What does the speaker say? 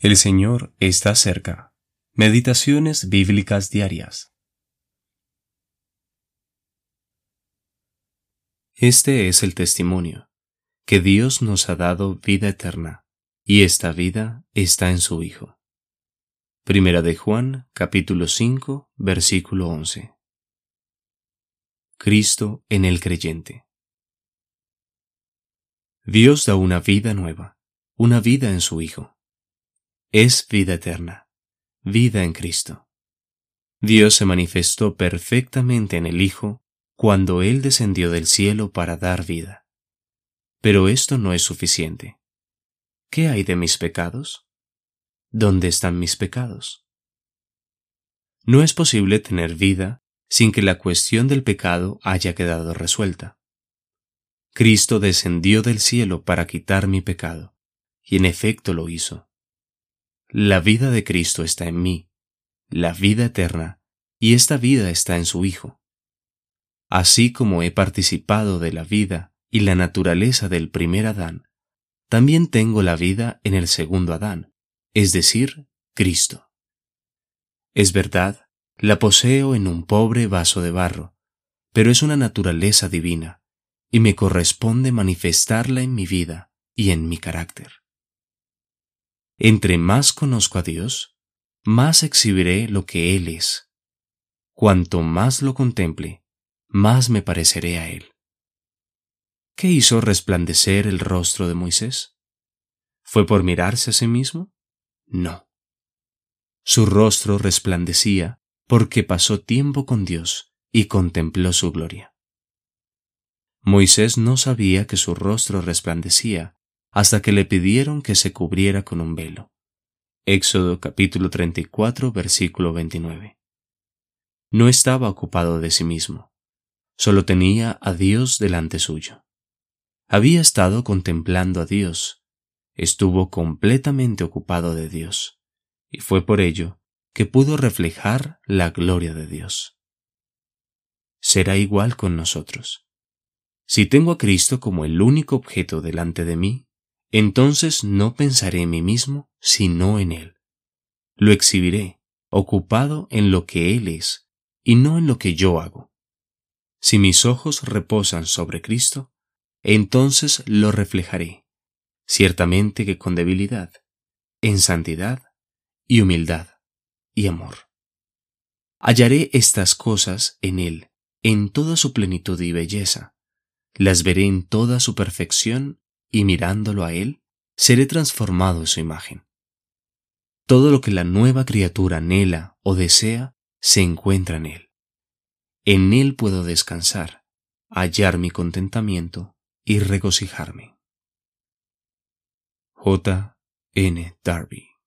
El Señor está cerca. Meditaciones bíblicas diarias. Este es el testimonio, que Dios nos ha dado vida eterna, y esta vida está en su Hijo. Primera de Juan, capítulo 5, versículo 11. Cristo en el creyente. Dios da una vida nueva, una vida en su Hijo es vida eterna, vida en Cristo. Dios se manifestó perfectamente en el Hijo cuando Él descendió del cielo para dar vida. Pero esto no es suficiente. ¿Qué hay de mis pecados? ¿Dónde están mis pecados? No es posible tener vida sin que la cuestión del pecado haya quedado resuelta. Cristo descendió del cielo para quitar mi pecado, y en efecto lo hizo. La vida de Cristo está en mí, la vida eterna, y esta vida está en su Hijo. Así como he participado de la vida y la naturaleza del primer Adán, también tengo la vida en el segundo Adán, es decir, Cristo. Es verdad, la poseo en un pobre vaso de barro, pero es una naturaleza divina, y me corresponde manifestarla en mi vida y en mi carácter. Entre más conozco a Dios, más exhibiré lo que Él es. Cuanto más lo contemple, más me pareceré a Él. ¿Qué hizo resplandecer el rostro de Moisés? ¿Fue por mirarse a sí mismo? No. Su rostro resplandecía porque pasó tiempo con Dios y contempló su gloria. Moisés no sabía que su rostro resplandecía hasta que le pidieron que se cubriera con un velo. Éxodo capítulo 34 versículo 29. No estaba ocupado de sí mismo, solo tenía a Dios delante suyo. Había estado contemplando a Dios, estuvo completamente ocupado de Dios, y fue por ello que pudo reflejar la gloria de Dios. Será igual con nosotros. Si tengo a Cristo como el único objeto delante de mí, entonces no pensaré en mí mismo, sino en Él. Lo exhibiré, ocupado en lo que Él es, y no en lo que yo hago. Si mis ojos reposan sobre Cristo, entonces lo reflejaré, ciertamente que con debilidad, en santidad y humildad y amor. Hallaré estas cosas en Él, en toda su plenitud y belleza. Las veré en toda su perfección y mirándolo a Él, seré transformado en su imagen. Todo lo que la nueva criatura anhela o desea se encuentra en Él. En Él puedo descansar, hallar mi contentamiento y regocijarme. J. N. Darby